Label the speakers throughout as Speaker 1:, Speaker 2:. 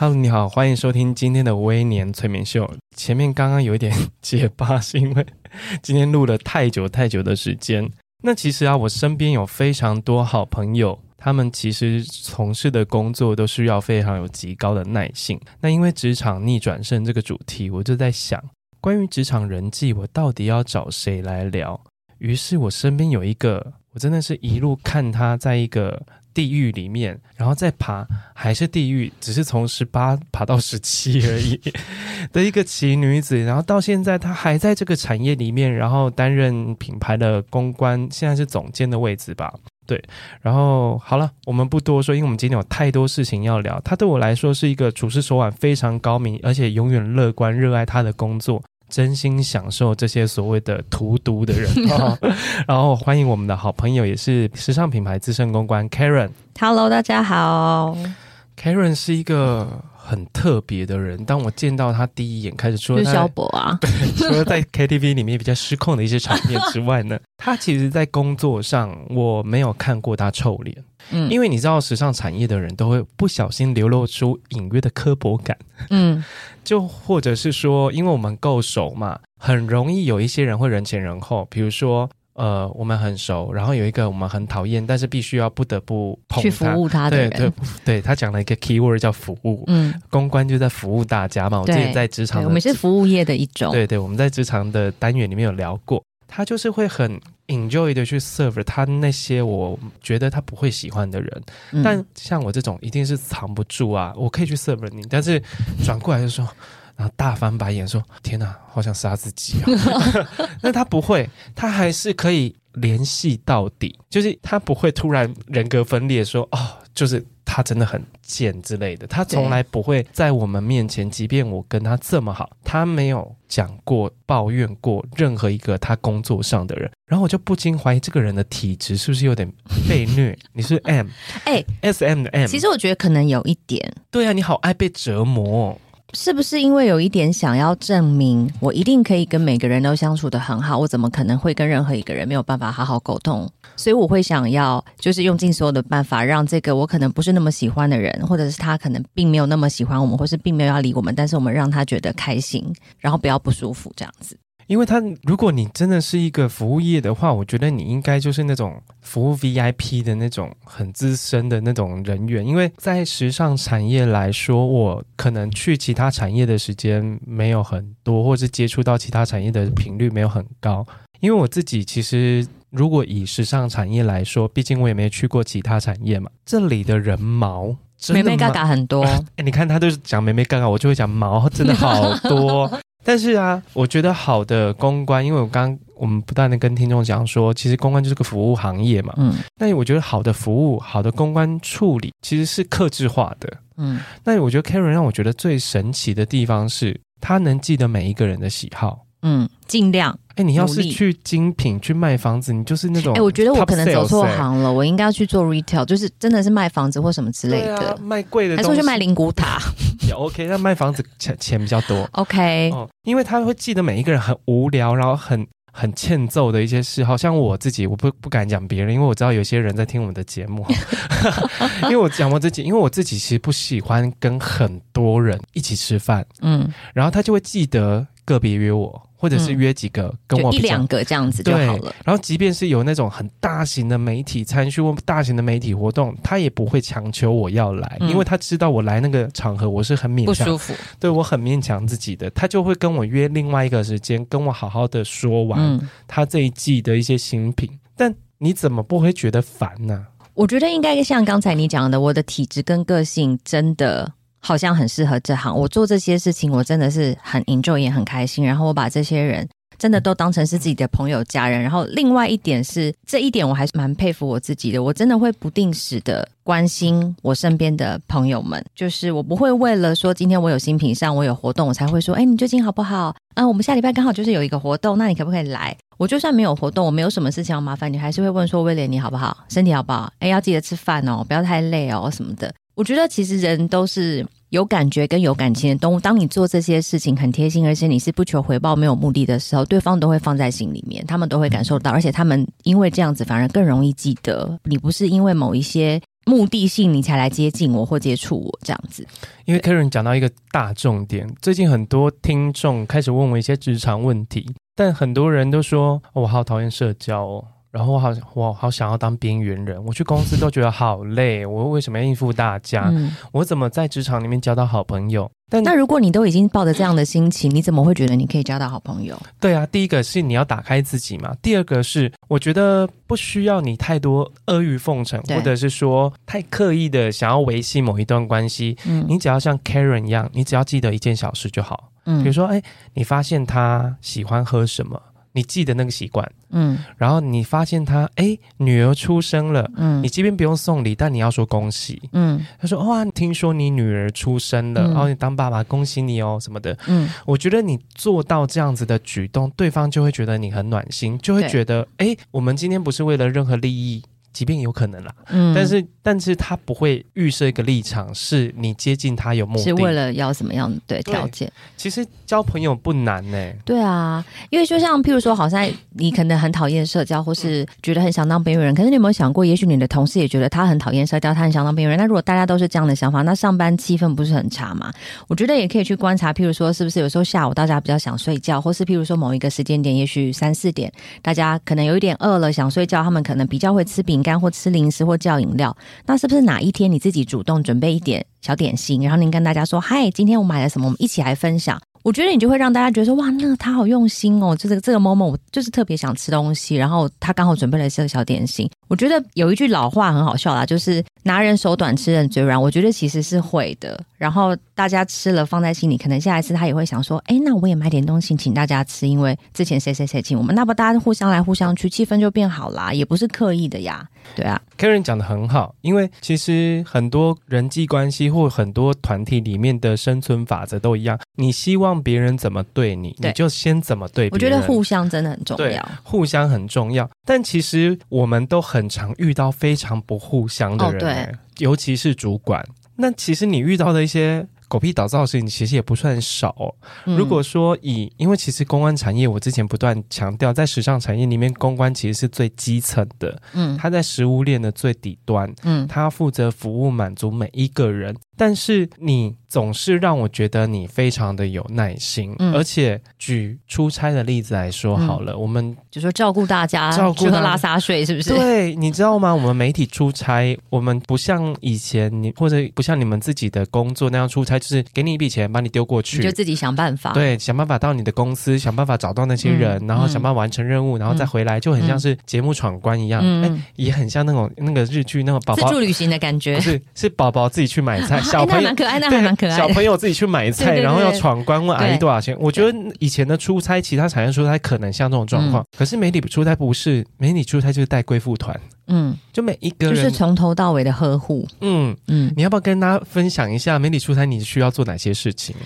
Speaker 1: Hello，你好，欢迎收听今天的微年催眠秀。前面刚刚有一点 结巴，是因为 今天录了太久太久的时间。那其实啊，我身边有非常多好朋友，他们其实从事的工作都需要非常有极高的耐性。那因为职场逆转胜这个主题，我就在想，关于职场人际，我到底要找谁来聊？于是我身边有一个，我真的是一路看他在一个。地狱里面，然后再爬，还是地狱，只是从十八爬到十七而已 的一个奇女子，然后到现在她还在这个产业里面，然后担任品牌的公关，现在是总监的位置吧？对，然后好了，我们不多说，因为我们今天有太多事情要聊。她对我来说是一个处事手腕非常高明，而且永远乐观、热爱她的工作。真心享受这些所谓的荼毒的人，然后欢迎我们的好朋友，也是时尚品牌资深公关 Karen。
Speaker 2: Hello，大家好。
Speaker 1: Karen 是一个很特别的人。当我见到他第一眼，开始说
Speaker 2: 他，萧伯啊，
Speaker 1: 对，除了在 KTV 里面比较失控的一些场面之外呢，他其实在工作上我没有看过他臭脸。嗯，因为你知道，时尚产业的人都会不小心流露出隐约的刻薄感。嗯，就或者是说，因为我们够熟嘛，很容易有一些人会人前人后。比如说，呃，我们很熟，然后有一个我们很讨厌，但是必须要不得不碰
Speaker 2: 去服务他的人。
Speaker 1: 对对对，他讲了一个 keyword 叫服务。嗯，公关就在服务大家嘛。我之前在职场，
Speaker 2: 我们是服务业的一种。
Speaker 1: 对对，我们在职场的单元里面有聊过。他就是会很 enjoy 的去 serve 他那些我觉得他不会喜欢的人，嗯、但像我这种一定是藏不住啊，我可以去 serve 你，但是转过来就说，然后大翻白眼说：“天哪，好想杀自己啊！” 那他不会，他还是可以联系到底，就是他不会突然人格分裂说：“哦，就是。”他真的很贱之类的，他从来不会在我们面前，即便我跟他这么好，他没有讲过抱怨过任何一个他工作上的人，然后我就不禁怀疑这个人的体质是不是有点被虐？你是 M 哎、欸、S M 的 M，
Speaker 2: 其实我觉得可能有一点。
Speaker 1: 对啊，你好爱被折磨。
Speaker 2: 是不是因为有一点想要证明我一定可以跟每个人都相处的很好？我怎么可能会跟任何一个人没有办法好好沟通？所以我会想要就是用尽所有的办法，让这个我可能不是那么喜欢的人，或者是他可能并没有那么喜欢我们，或是并没有要理我们，但是我们让他觉得开心，然后不要不舒服这样子。
Speaker 1: 因为他，如果你真的是一个服务业的话，我觉得你应该就是那种服务 VIP 的那种很资深的那种人员。因为在时尚产业来说，我可能去其他产业的时间没有很多，或是接触到其他产业的频率没有很高。因为我自己其实，如果以时尚产业来说，毕竟我也没去过其他产业嘛，这里的人毛，
Speaker 2: 眉眉角角很多。
Speaker 1: 哎，你看他都是讲眉眉嘎嘎，我就会讲毛，真的好多。但是啊，我觉得好的公关，因为我刚我们不断的跟听众讲说，其实公关就是个服务行业嘛。嗯。那我觉得好的服务、好的公关处理，其实是克制化的。嗯。那我觉得 Karen 让我觉得最神奇的地方是，他能记得每一个人的喜好。
Speaker 2: 嗯，尽量。
Speaker 1: 哎，你要是去精品去卖房子，你就是那种……哎，
Speaker 2: 我觉得我可能走错行了，我应该要去做 retail，就是真的是卖房子或什么之类的，
Speaker 1: 啊、卖贵的东西，
Speaker 2: 还是去卖灵骨塔
Speaker 1: 也 OK。那卖房子钱钱比较多
Speaker 2: ，OK。
Speaker 1: 哦，因为他会记得每一个人很无聊，然后很很欠揍的一些事，好像我自己，我不不敢讲别人，因为我知道有些人在听我们的节目，因为我讲我自己，因为我自己其实不喜欢跟很多人一起吃饭，嗯，然后他就会记得个别约我。或者是约几个跟我、
Speaker 2: 嗯、一两个这样子就好了。
Speaker 1: 然后，即便是有那种很大型的媒体参与或大型的媒体活动，他也不会强求我要来，嗯、因为他知道我来那个场合我是很勉强，
Speaker 2: 不舒服。
Speaker 1: 对，我很勉强自己的，他就会跟我约另外一个时间，跟我好好的说完他这一季的一些新品。嗯、但你怎么不会觉得烦呢？
Speaker 2: 我觉得应该像刚才你讲的，我的体质跟个性真的。好像很适合这行，我做这些事情，我真的是很 enjoy 也很开心。然后我把这些人真的都当成是自己的朋友、家人。然后另外一点是，这一点我还是蛮佩服我自己的，我真的会不定时的关心我身边的朋友们，就是我不会为了说今天我有新品上，我有活动，我才会说，哎，你最近好不好？啊，我们下礼拜刚好就是有一个活动，那你可不可以来？我就算没有活动，我没有什么事情要麻烦你，还是会问说，威廉你好不好？身体好不好？哎，要记得吃饭哦，不要太累哦什么的。我觉得其实人都是有感觉跟有感情的动物。当你做这些事情很贴心，而且你是不求回报、没有目的的时候，对方都会放在心里面，他们都会感受到，而且他们因为这样子反而更容易记得你不是因为某一些目的性你才来接近我或接触我这样子。
Speaker 1: 因为 Karen 讲到一个大重点，最近很多听众开始问我一些职场问题，但很多人都说我好讨厌社交哦。然后我好，我好想要当边缘人。我去公司都觉得好累，我为什么要应付大家？嗯、我怎么在职场里面交到好朋友？但
Speaker 2: 那如果你都已经抱着这样的心情，你怎么会觉得你可以交到好朋友？
Speaker 1: 对啊，第一个是你要打开自己嘛。第二个是我觉得不需要你太多阿谀奉承，或者是说太刻意的想要维系某一段关系。嗯，你只要像 Karen 一样，你只要记得一件小事就好。嗯，比如说，哎，你发现他喜欢喝什么？你记得那个习惯，嗯，然后你发现他，哎，女儿出生了，嗯，你即便不用送礼，但你要说恭喜，嗯，他说哇，听说你女儿出生了，然后你当爸爸，恭喜你哦，什么的，嗯，我觉得你做到这样子的举动，对方就会觉得你很暖心，就会觉得，哎，我们今天不是为了任何利益。即便有可能啦，嗯，但是但是他不会预设一个立场，是你接近他有目的，
Speaker 2: 是为了要什么样的对条件？
Speaker 1: 其实交朋友不难呢、欸。
Speaker 2: 对啊，因为就像譬如说，好像你可能很讨厌社交，或是觉得很想当边缘人，可是你有没有想过，也许你的同事也觉得他很讨厌社交，他很想当边缘人。那如果大家都是这样的想法，那上班气氛不是很差嘛？我觉得也可以去观察，譬如说，是不是有时候下午大家比较想睡觉，或是譬如说某一个时间点，也许三四点，大家可能有一点饿了想睡觉，他们可能比较会吃饼饼干或吃零食。或叫饮料，那是不是哪一天你自己主动准备一点小点心，然后您跟大家说：“嗨，今天我买了什么？我们一起来分享。”我觉得你就会让大家觉得说：“哇，那他好用心哦！”就是这个 moment，我就是特别想吃东西，然后他刚好准备了这个小点心。我觉得有一句老话很好笑啦，就是拿人手短，吃人嘴软。我觉得其实是会的。然后大家吃了放在心里，可能下一次他也会想说：“哎，那我也买点东西请大家吃，因为之前谁谁谁请我们，那不大家互相来互相去，气氛就变好啦，也不是刻意的呀。”对啊
Speaker 1: ，Karen 讲的很好，因为其实很多人际关系或很多团体里面的生存法则都一样，你希望别人怎么对你，对你就先怎么对别人。
Speaker 2: 我觉得互相真的很重要，
Speaker 1: 互相很重要。但其实我们都很常遇到非常不互相的人，哦、对，尤其是主管。那其实你遇到的一些。狗屁倒灶的事情其实也不算少哦。如果说以，因为其实公关产业，我之前不断强调，在时尚产业里面，公关其实是最基层的，嗯，它在食物链的最底端，嗯，它负责服务满足每一个人。但是你总是让我觉得你非常的有耐心，嗯、而且举出差的例子来说好了，嗯、我们
Speaker 2: 就说照顾大家，
Speaker 1: 照顾
Speaker 2: 拉撒睡是不是？
Speaker 1: 对，你知道吗？我们媒体出差，我们不像以前你或者不像你们自己的工作那样出差，就是给你一笔钱，把你丢过去，
Speaker 2: 你就自己想办法。
Speaker 1: 对，想办法到你的公司，想办法找到那些人，嗯、然后想办法完成任务，嗯、然后再回来，就很像是节目闯关一样，哎、嗯，也很像那种那个日剧那种宝宝
Speaker 2: 自助旅行的感觉，不
Speaker 1: 是是宝宝自己去买菜。小朋友蛮
Speaker 2: 可爱，那还蛮可爱。
Speaker 1: 小朋友自己去买菜，然后要闯关，问阿姨多少钱。我觉得以前的出差，其他产业出差可能像这种状况，可是媒体出差不是，媒体出差就是带贵妇团。嗯，就每一个人
Speaker 2: 就是从头到尾的呵护。嗯
Speaker 1: 嗯，你要不要跟大家分享一下媒体出差你需要做哪些事情？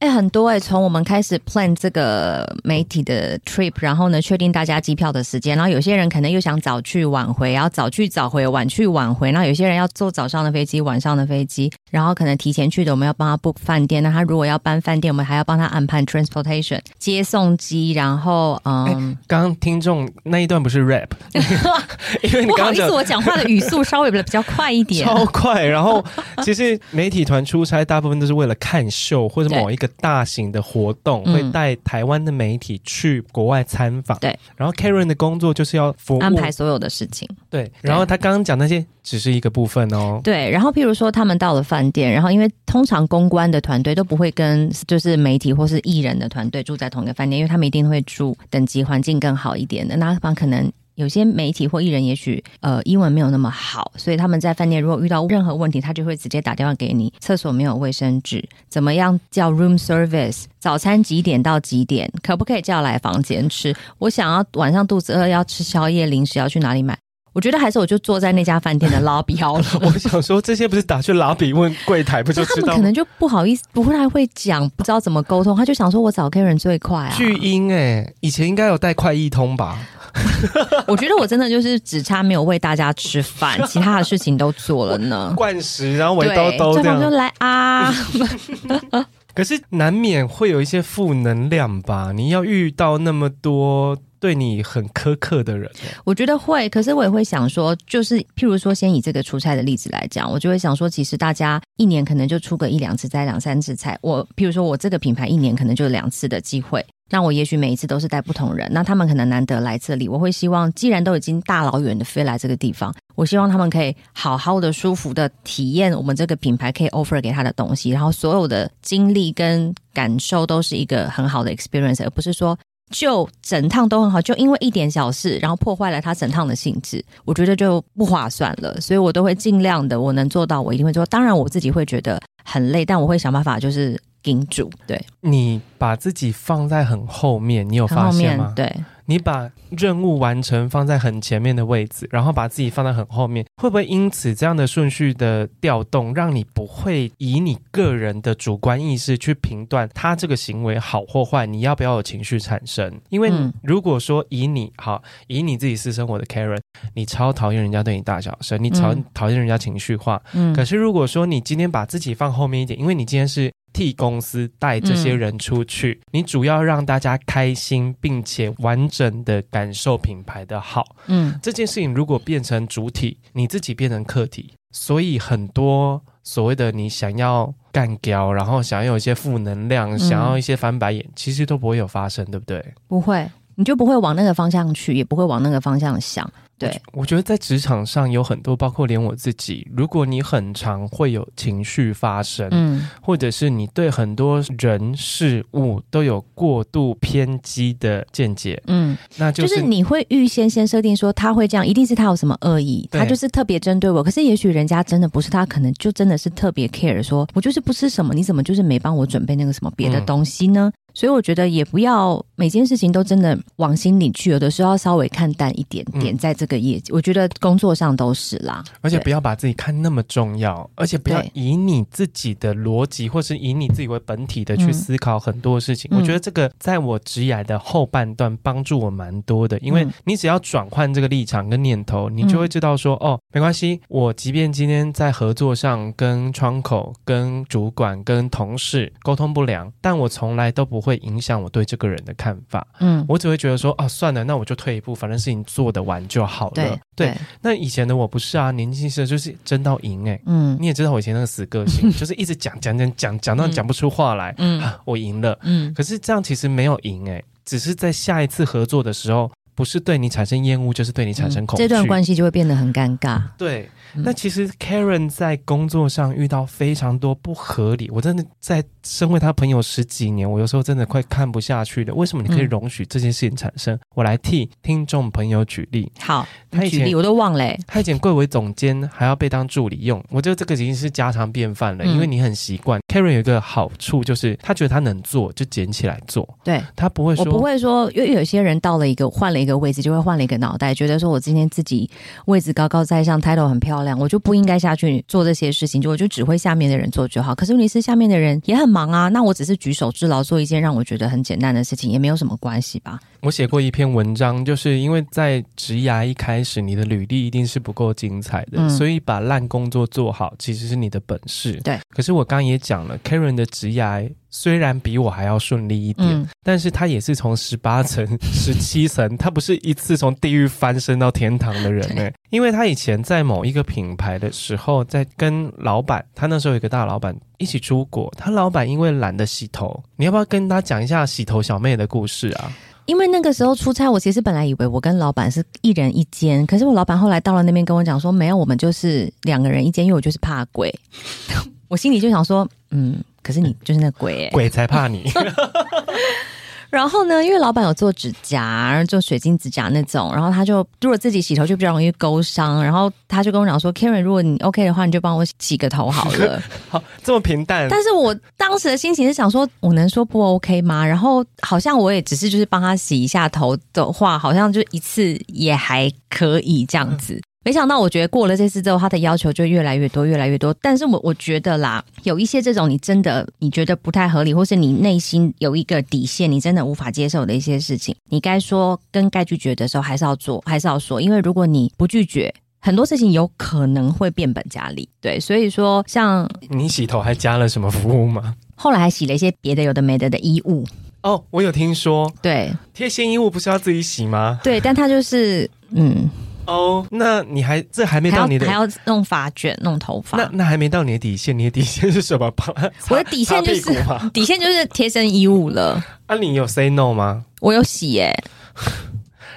Speaker 2: 哎，很多哎，从我们开始 plan 这个媒体的 trip，然后呢，确定大家机票的时间，然后有些人可能又想早去晚回，然后早去早回，晚去晚回，那有些人要坐早上的飞机，晚上的飞机，然后可能提前去的，我们要帮他 book 饭店，那他如果要搬饭店，我们还要帮他安排 transportation 接送机，然后嗯，
Speaker 1: 刚刚听众那一段不是 rap，因为你刚刚
Speaker 2: 不好意思，我讲话的语速稍微比较快一点，
Speaker 1: 超快，然后其实媒体团出差大部分都是为了看秀或者某一个。大型的活动会带台湾的媒体去国外参访，对。然后 Karen 的工作就是要服务
Speaker 2: 安排所有的事情，
Speaker 1: 对。然后他刚刚讲那些只是一个部分哦，
Speaker 2: 对。然后譬如说他们到了饭店，然后因为通常公关的团队都不会跟就是媒体或是艺人的团队住在同一个饭店，因为他们一定会住等级环境更好一点的，那方可能。有些媒体或艺人也许呃英文没有那么好，所以他们在饭店如果遇到任何问题，他就会直接打电话给你。厕所没有卫生纸，怎么样叫 room service？早餐几点到几点？可不可以叫来房间吃？我想要晚上肚子饿要吃宵夜，零食要去哪里买？我觉得还是我就坐在那家饭店的 lobby 好了。
Speaker 1: 我想说这些不是打去 lobby 问柜台不就知道？
Speaker 2: 他们可能就不好意思，不太会讲，不知道怎么沟通。他就想说我找 Karen 最快啊。
Speaker 1: 巨婴哎，以前应该有带快易通吧？
Speaker 2: 我觉得我真的就是只差没有喂大家吃饭，其他的事情都做了呢。
Speaker 1: 灌食，然后围兜兜这样
Speaker 2: 就来啊。
Speaker 1: 可是难免会有一些负能量吧？你要遇到那么多。对你很苛刻的人，
Speaker 2: 我觉得会。可是我也会想说，就是譬如说，先以这个出差的例子来讲，我就会想说，其实大家一年可能就出个一两次差，两三次差。我譬如说，我这个品牌一年可能就两次的机会，那我也许每一次都是带不同人，那他们可能难得来这里，我会希望，既然都已经大老远的飞来这个地方，我希望他们可以好好的、舒服的体验我们这个品牌可以 offer 给他的东西，然后所有的经历跟感受都是一个很好的 experience，而不是说。就整趟都很好，就因为一点小事，然后破坏了他整趟的兴致，我觉得就不划算了。所以我都会尽量的，我能做到，我一定会做。当然，我自己会觉得很累，但我会想办法，就是顶住。对，
Speaker 1: 你把自己放在很后面，你有发现吗？
Speaker 2: 对。
Speaker 1: 你把任务完成放在很前面的位置，然后把自己放在很后面，会不会因此这样的顺序的调动，让你不会以你个人的主观意识去评断他这个行为好或坏？你要不要有情绪产生？因为如果说以你好，以你自己私生活的 Karen，你超讨厌人家对你大小声，你超讨厌人家情绪化。嗯。可是如果说你今天把自己放后面一点，因为你今天是。替公司带这些人出去，嗯，你主要让大家开心，并且完整的感受品牌的好。嗯，这件事情如果变成主体，你自己变成客体，所以很多所谓的你想要干掉，然后想要有一些负能量，嗯，想要一些翻白眼，其实都不会有发生，对不对？
Speaker 2: 不会，你就不会往那个方向去，也不会往那个方向想。对，
Speaker 1: 我觉得在职场上有很多，包括连我自己，如果你很常会有情绪发生，嗯，或者是你对很多人事物都有过度偏激的见解，嗯，那就是、
Speaker 2: 就是、你会预先先设定说他会这样，一定是他有什么恶意，他就是特别针对我。可是也许人家真的不是，他可能就真的是特别 care，说我就是不吃什么，你怎么就是没帮我准备那个什么别的东西呢？嗯所以我觉得也不要每件事情都真的往心里去，有的时候要稍微看淡一点点，在这个业绩，我觉得工作上都是啦。
Speaker 1: 而且不要把自己看那么重要，而且不要以你自己的逻辑或是以你自己为本体的去思考很多事情。我觉得这个在我职涯的后半段帮助我蛮多的，因为你只要转换这个立场跟念头，你就会知道说，哦，没关系，我即便今天在合作上跟窗口、跟主管、跟同事沟通不良，但我从来都不会影响我对这个人的看法，嗯，我只会觉得说，啊，算了，那我就退一步，反正事情做得完就好了。对，对，那以前的我不是啊，年轻时就是争到赢，哎，嗯，你也知道我以前那个死个性，就是一直讲讲讲讲讲到讲不出话来，嗯，啊，我赢了，嗯，可是这样其实没有赢，哎，只是在下一次合作的时候，不是对你产生厌恶，就是对你产生恐惧，
Speaker 2: 这段关系就会变得很尴尬，
Speaker 1: 对。那其实 Karen 在工作上遇到非常多不合理，我真的在身为他朋友十几年，我有时候真的快看不下去了。为什么你可以容许这件事情产生？嗯、我来替听众朋友举例。
Speaker 2: 好，他以前举例我都忘了。
Speaker 1: 他以前贵为总监，还要被当助理用，我觉得这个已经是家常便饭了。嗯、因为你很习惯。Karen 有一个好处就是，他觉得他能做就捡起来做。
Speaker 2: 对，
Speaker 1: 他不会说，
Speaker 2: 我不会说，因为有些人到了一个换了一个位置，就会换了一个脑袋，觉得说我今天自己位置高高在上，title 很漂亮，我就不应该下去做这些事情，就我就指挥下面的人做就好。可是问题是下面的人也很忙啊，那我只是举手之劳做一件让我觉得很简单的事情，也没有什么关系吧。
Speaker 1: 我写过一篇文章，就是因为在职涯一开始，你的履历一定是不够精彩的，嗯、所以把烂工作做好其实是你的本事。
Speaker 2: 对。
Speaker 1: 可是我刚刚也讲了，Karen 的职涯虽然比我还要顺利一点，嗯、但是他也是从十八层、十七层，他不是一次从地狱翻身到天堂的人呢。因为他以前在某一个品牌的时候，在跟老板，他那时候有一个大老板一起出国，他老板因为懒得洗头，你要不要跟他讲一下洗头小妹的故事啊？
Speaker 2: 因为那个时候出差，我其实本来以为我跟老板是一人一间，可是我老板后来到了那边跟我讲说，没有，我们就是两个人一间，因为我就是怕鬼。我心里就想说，嗯，可是你就是那鬼、欸，
Speaker 1: 鬼才怕你。
Speaker 2: 然后呢，因为老板有做指甲，然后做水晶指甲那种，然后他就如果自己洗头就比较容易勾伤，然后他就跟我讲说，Karen，如果你 OK 的话，你就帮我洗个头好了。
Speaker 1: 好，这么平淡。
Speaker 2: 但是我当时的心情是想说，我能说不 OK 吗？然后好像我也只是就是帮他洗一下头的话，好像就一次也还可以这样子。嗯没想到，我觉得过了这次之后，他的要求就越来越多，越来越多。但是我我觉得啦，有一些这种你真的你觉得不太合理，或是你内心有一个底线，你真的无法接受的一些事情，你该说跟该拒绝的时候还是要做，还是要说。因为如果你不拒绝，很多事情有可能会变本加厉。对，所以说像
Speaker 1: 你洗头还加了什么服务吗？
Speaker 2: 后来还洗了一些别的有的没的的衣物。
Speaker 1: 哦，我有听说，
Speaker 2: 对，
Speaker 1: 贴心衣物不是要自己洗吗？
Speaker 2: 对，但他就是嗯。
Speaker 1: 哦，oh, 那你还这还没到你的
Speaker 2: 还要，还要弄发卷弄头发，
Speaker 1: 那那还没到你的底线，你的底线是什么？
Speaker 2: 我的底线就是 底线就是贴身衣物了。
Speaker 1: 啊，你有 say no 吗？
Speaker 2: 我有洗耶、欸。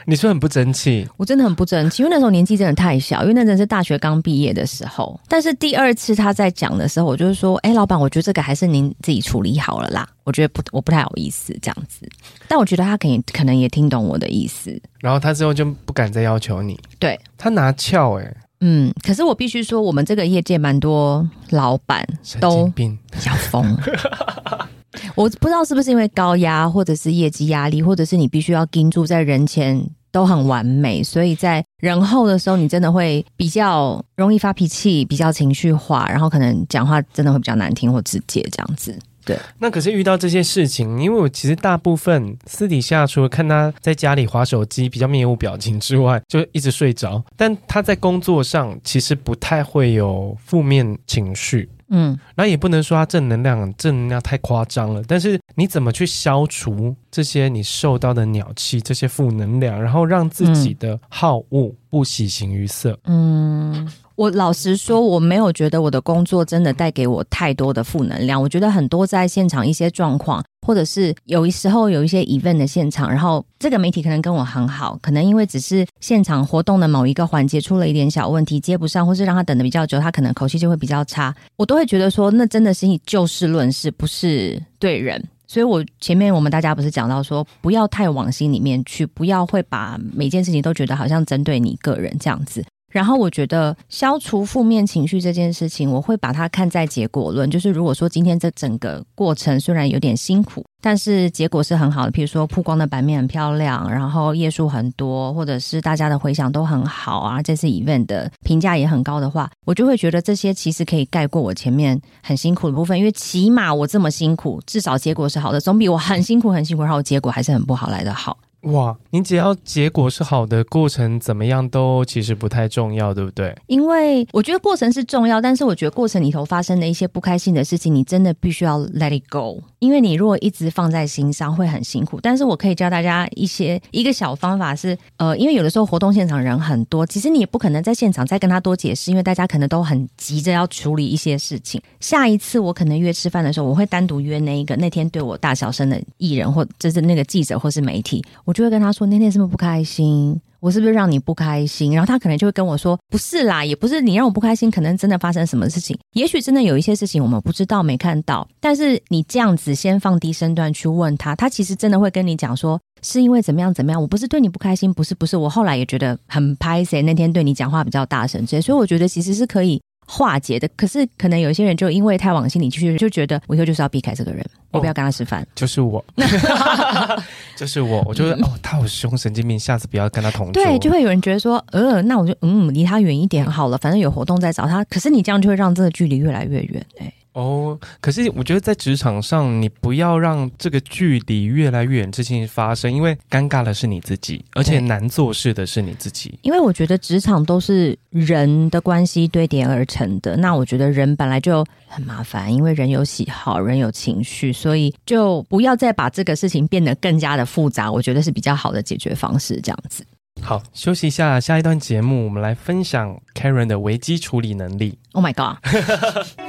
Speaker 1: 你是很不争气，
Speaker 2: 我真的很不争气，因为那时候年纪真的太小，因为那阵是大学刚毕业的时候。但是第二次他在讲的时候，我就是说，哎，老板，我觉得这个还是您自己处理好了啦。我觉得不，我不太好意思这样子。但我觉得他可以，可能也听懂我的意思。
Speaker 1: 然后他之后就不敢再要求你。
Speaker 2: 对，
Speaker 1: 他拿翘哎、欸。
Speaker 2: 嗯，可是我必须说，我们这个业界蛮多老板都比较疯。我不知道是不是因为高压，或者是业绩压力，或者是你必须要盯住在人前。都很完美，所以在人后的时候，你真的会比较容易发脾气，比较情绪化，然后可能讲话真的会比较难听或直接这样子。对，
Speaker 1: 那可是遇到这些事情，因为我其实大部分私底下除了看他在家里划手机比较面无表情之外，就一直睡着，但他在工作上其实不太会有负面情绪。嗯，那也不能说他正能量，正能量太夸张了。但是你怎么去消除这些你受到的鸟气，这些负能量，然后让自己的好恶不喜形于色？
Speaker 2: 嗯。我老实说，我没有觉得我的工作真的带给我太多的负能量。我觉得很多在现场一些状况，或者是有一时候有一些 event 的现场，然后这个媒体可能跟我很好，可能因为只是现场活动的某一个环节出了一点小问题，接不上，或是让他等得比较久，他可能口气就会比较差。我都会觉得说，那真的是以就事论事，不是对人。所以我前面我们大家不是讲到说，不要太往心里面去，不要会把每件事情都觉得好像针对你个人这样子。然后我觉得消除负面情绪这件事情，我会把它看在结果论。就是如果说今天这整个过程虽然有点辛苦，但是结果是很好的，比如说曝光的版面很漂亮，然后页数很多，或者是大家的回响都很好啊，这次 event 的评价也很高的话，我就会觉得这些其实可以盖过我前面很辛苦的部分，因为起码我这么辛苦，至少结果是好的，总比我很辛苦很辛苦，然后结果还是很不好来得好。
Speaker 1: 哇，你只要结果是好的，过程怎么样都其实不太重要，对不对？
Speaker 2: 因为我觉得过程是重要，但是我觉得过程里头发生的一些不开心的事情，你真的必须要 let it go。因为你如果一直放在心上，会很辛苦。但是我可以教大家一些一个小方法是，呃，因为有的时候活动现场人很多，其实你也不可能在现场再跟他多解释，因为大家可能都很急着要处理一些事情。下一次我可能约吃饭的时候，我会单独约那一个那天对我大小声的艺人，或就是那个记者或是媒体，我就会跟他说：“那天是不是不开心？我是不是让你不开心？”然后他可能就会跟我说：“不是啦，也不是你让我不开心，可能真的发生什么事情。也许真的有一些事情我们不知道、没看到。但是你这样子先放低身段去问他，他其实真的会跟你讲说，是因为怎么样怎么样。我不是对你不开心，不是不是。我后来也觉得很拍谢，那天对你讲话比较大声，些，所以我觉得其实是可以。”化解的，可是可能有些人就因为太往心里去，就觉得我以后就是要避开这个人，我不要跟他吃饭。
Speaker 1: 就是我，就是我，我就是哦，他好凶，神经病，下次不要跟他同桌。
Speaker 2: 对，就会有人觉得说，呃，那我就嗯，离他远一点好了，反正有活动再找他。可是你这样就会让这个距离越来越远，哎。
Speaker 1: 哦，可是我觉得在职场上，你不要让这个距离越来越远，这件事发生，因为尴尬的是你自己，而且难做事的是你自己。
Speaker 2: 因为我觉得职场都是人的关系堆叠而成的，那我觉得人本来就很麻烦，因为人有喜好，人有情绪，所以就不要再把这个事情变得更加的复杂。我觉得是比较好的解决方式，这样子。
Speaker 1: 好，休息一下，下一段节目我们来分享 Karen 的危机处理能力。
Speaker 2: Oh my god！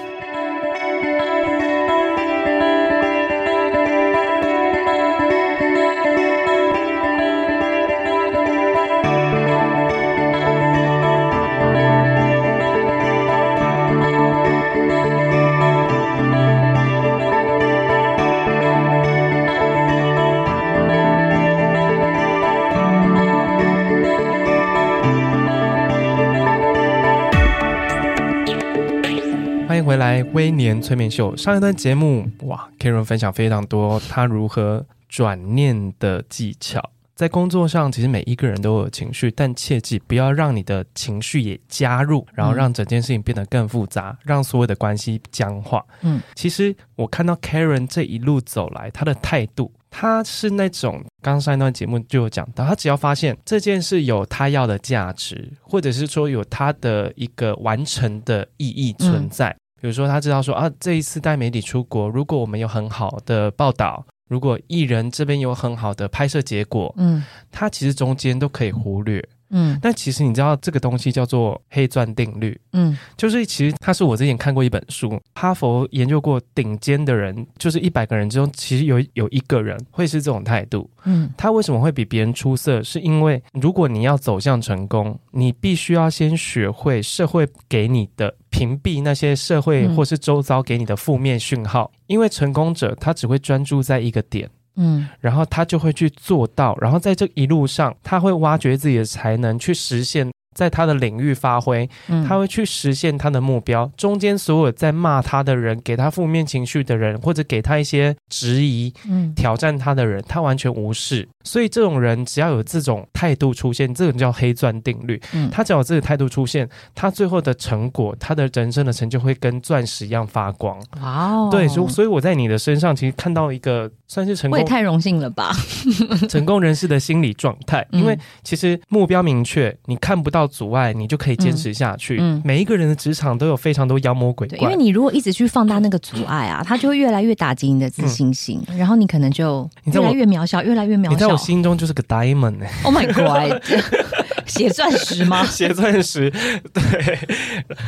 Speaker 1: 来威廉催眠秀。上一段节目，哇，Karen 分享非常多他如何转念的技巧。在工作上，其实每一个人都有情绪，但切记不要让你的情绪也加入，然后让整件事情变得更复杂，让所有的关系僵化。嗯，其实我看到 Karen 这一路走来，他的态度，他是那种刚上一段节目就有讲到，他只要发现这件事有他要的价值，或者是说有他的一个完成的意义存在，嗯、比如说他知道说啊，这一次带媒体出国，如果我们有很好的报道。如果艺人这边有很好的拍摄结果，嗯，他其实中间都可以忽略。嗯，但其实你知道这个东西叫做黑钻定律，嗯，就是其实它是我之前看过一本书，哈佛研究过顶尖的人，就是一百个人之中，其实有有一个人会是这种态度，嗯，他为什么会比别人出色？是因为如果你要走向成功，你必须要先学会社会给你的屏蔽那些社会或是周遭给你的负面讯号，因为成功者他只会专注在一个点。嗯，然后他就会去做到，然后在这一路上，他会挖掘自己的才能，去实现。在他的领域发挥，他会去实现他的目标。嗯、中间所有在骂他的人、给他负面情绪的人，或者给他一些质疑、嗯、挑战他的人，他完全无视。所以这种人只要有这种态度出现，这种叫黑钻定律。嗯、他只要有这个态度出现，他最后的成果，他的人生的成就会跟钻石一样发光。哇哦！对，所所以我在你的身上其实看到一个算是成功，
Speaker 2: 我也太荣幸了吧？
Speaker 1: 成功人士的心理状态，因为其实目标明确，你看不到。阻碍你就可以坚持下去。嗯，嗯，每一个人的职场都有非常多妖魔鬼怪。
Speaker 2: 因为你如果一直去放大那个阻碍啊，它就会越来越打击你的自信心，嗯、然后你可能就越来越渺小，越来越渺小。
Speaker 1: 你在我心中就是个 diamond 哎
Speaker 2: ！Oh my god！血钻石吗？
Speaker 1: 写钻石，对。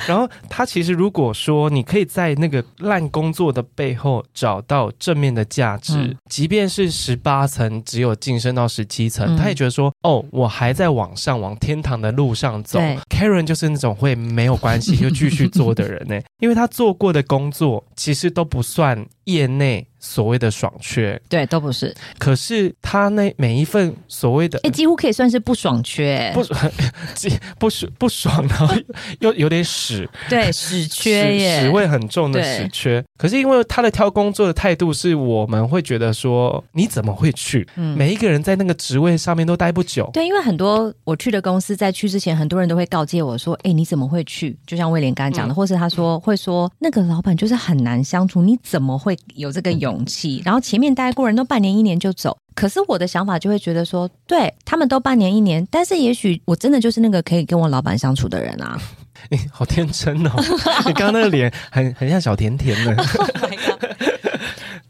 Speaker 1: 然后他其实如果说你可以在那个烂工作的背后找到正面的价值，嗯、即便是十八层只有晋升到十七层，嗯、他也觉得说哦，我还在往上往天堂的路上走。Karen 就是那种会没有关系就继续做的人呢，因为他做过的工作其实都不算业内。所谓的爽缺，
Speaker 2: 对，都不是。
Speaker 1: 可是他那每一份所谓的，
Speaker 2: 哎，几乎可以算是不爽缺，
Speaker 1: 不，不爽不爽，然后又有点屎，
Speaker 2: 对，屎缺耶，
Speaker 1: 屎味很重的屎缺。可是因为他的挑工作的态度，是我们会觉得说，你怎么会去？嗯，每一个人在那个职位上面都待不久。
Speaker 2: 对，因为很多我去的公司在去之前，很多人都会告诫我说，哎，你怎么会去？就像威廉刚刚讲的，嗯、或是他说会说那个老板就是很难相处，你怎么会有这个勇？气，然后前面待过人都半年一年就走，可是我的想法就会觉得说，对他们都半年一年，但是也许我真的就是那个可以跟我老板相处的人啊！
Speaker 1: 你好天真哦，你刚刚那个脸很很像小甜甜的。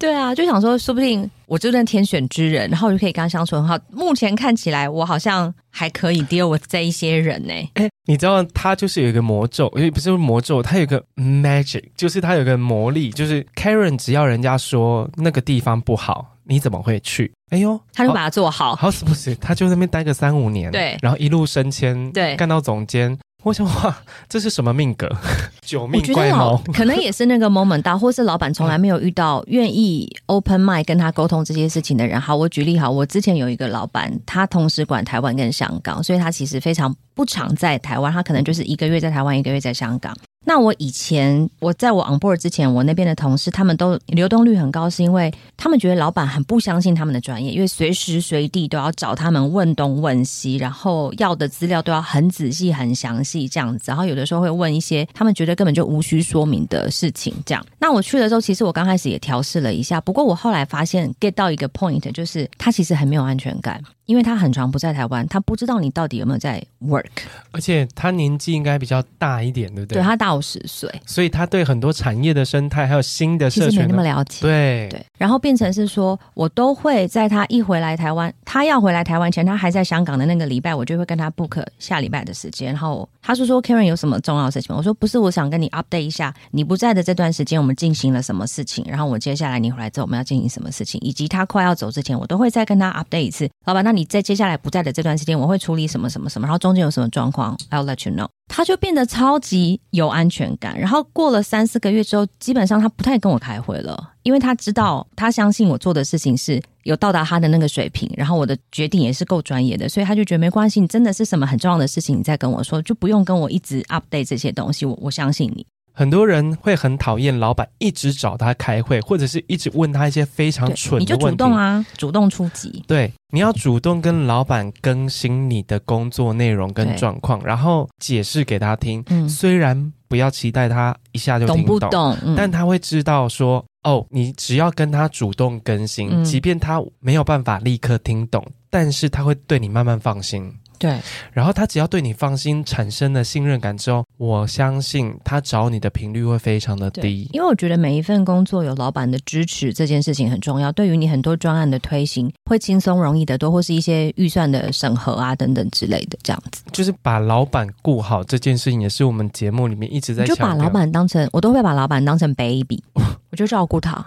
Speaker 2: 对啊，就想说，说不定我就算天选之人，然后我就可以跟他相处很好。目前看起来，我好像还可以 deal with 这一些人呢。
Speaker 1: 哎，你知道他就是有一个魔咒，因为不是魔咒，他有一个 magic，就是他有个魔力，就是 Karen 只要人家说那个地方不好，你怎么会去？哎呦，
Speaker 2: 他就把它做好，
Speaker 1: 好死不死，他就在那边待个三五年，
Speaker 2: 对，
Speaker 1: 然后一路升迁，
Speaker 2: 对，
Speaker 1: 干到总监。我想哇，这是什么命格？九命怪猫，
Speaker 2: 可能也是那个 moment 到，或是老板从来没有遇到愿意 open mind 跟他沟通这些事情的人。好，我举例好，我之前有一个老板，他同时管台湾跟香港，所以他其实非常不常在台湾，他可能就是一个月在台湾，一个月在香港。那我以前我在我 on board 之前，我那边的同事他们都流动率很高，是因为他们觉得老板很不相信他们的专业，因为随时随地都要找他们问东问西，然后要的资料都要很仔细、很详细这样子，然后有的时候会问一些他们觉得根本就无需说明的事情。这样，那我去的时候，其实我刚开始也调试了一下，不过我后来发现 get 到一个 point，就是他其实很没有安全感。因为他很长不在台湾，他不知道你到底有没有在 work，
Speaker 1: 而且他年纪应该比较大一点，对不对？
Speaker 2: 对，他大我十岁，
Speaker 1: 所以他对很多产业的生态还有新的社群
Speaker 2: 没那么了解。
Speaker 1: 对
Speaker 2: 对，然后变成是说，我都会在他一回来台湾，他要回来台湾前，他还在香港的那个礼拜，我就会跟他 book 下礼拜的时间。然后他是说，Karen 有什么重要的事情？我说不是，我想跟你 update 一下，你不在的这段时间我们进行了什么事情，然后我接下来你回来之后我们要进行什么事情，以及他快要走之前，我都会再跟他 update 一次。老板，那你在接下来不在的这段时间，我会处理什么什么什么，然后中间有什么状况，I'll let you know。他就变得超级有安全感，然后过了三四个月之后，基本上他不太跟我开会了，因为他知道，他相信我做的事情是有到达他的那个水平，然后我的决定也是够专业的，所以他就觉得没关系，你真的是什么很重要的事情，你再跟我说，就不用跟我一直 update 这些东西，我我相信你。
Speaker 1: 很多人会很讨厌老板一直找他开会，或者是一直问他一些非常蠢的问题。
Speaker 2: 你就主动啊，主动出击。
Speaker 1: 对，你要主动跟老板更新你的工作内容跟状况，然后解释给他听。嗯，虽然不要期待他一下就听懂，
Speaker 2: 懂不懂？嗯，
Speaker 1: 但他会知道说，哦，你只要跟他主动更新，嗯，即便他没有办法立刻听懂，但是他会对你慢慢放心。
Speaker 2: 对，
Speaker 1: 然后他只要对你放心，产生了信任感之后，我相信他找你的频率会非常的低。
Speaker 2: 因为我觉得每一份工作有老板的支持这件事情很重要，对于你很多专案的推行会轻松容易的多，或是一些预算的审核啊等等之类的，这样子。
Speaker 1: 就是把老板顾好这件事情，也是我们节目里面一直在讲。
Speaker 2: 就把老板当成，我都会把老板当成 baby，我就照顾他。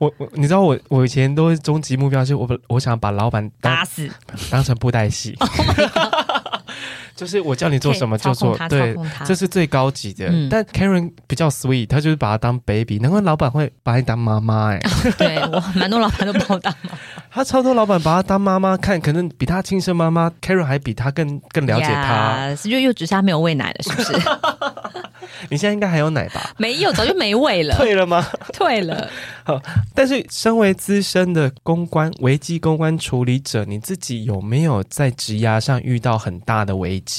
Speaker 1: 我我你知道我我以前都终极目标是我我想把老板打死，当成布袋戏。Oh 就是我叫你做什么就做，对，这是最高级的。嗯、但 Karen 比较 sweet，他就是把他当 baby。难怪老板会把你当妈妈哎。
Speaker 2: 对，我蛮多老板都把我当妈妈。
Speaker 1: 他超多老板把他当妈妈看，可能比他亲生妈妈 Karen 还比他更更了解他。
Speaker 2: 是就又只是他没有喂奶了，是不是？
Speaker 1: 你现在应该还有奶吧？
Speaker 2: 没有，早就没喂了。
Speaker 1: 退了吗？
Speaker 2: 退了。
Speaker 1: 好，但是身为资深的公关危机公关处理者，你自己有没有在职涯上遇到很大的危机？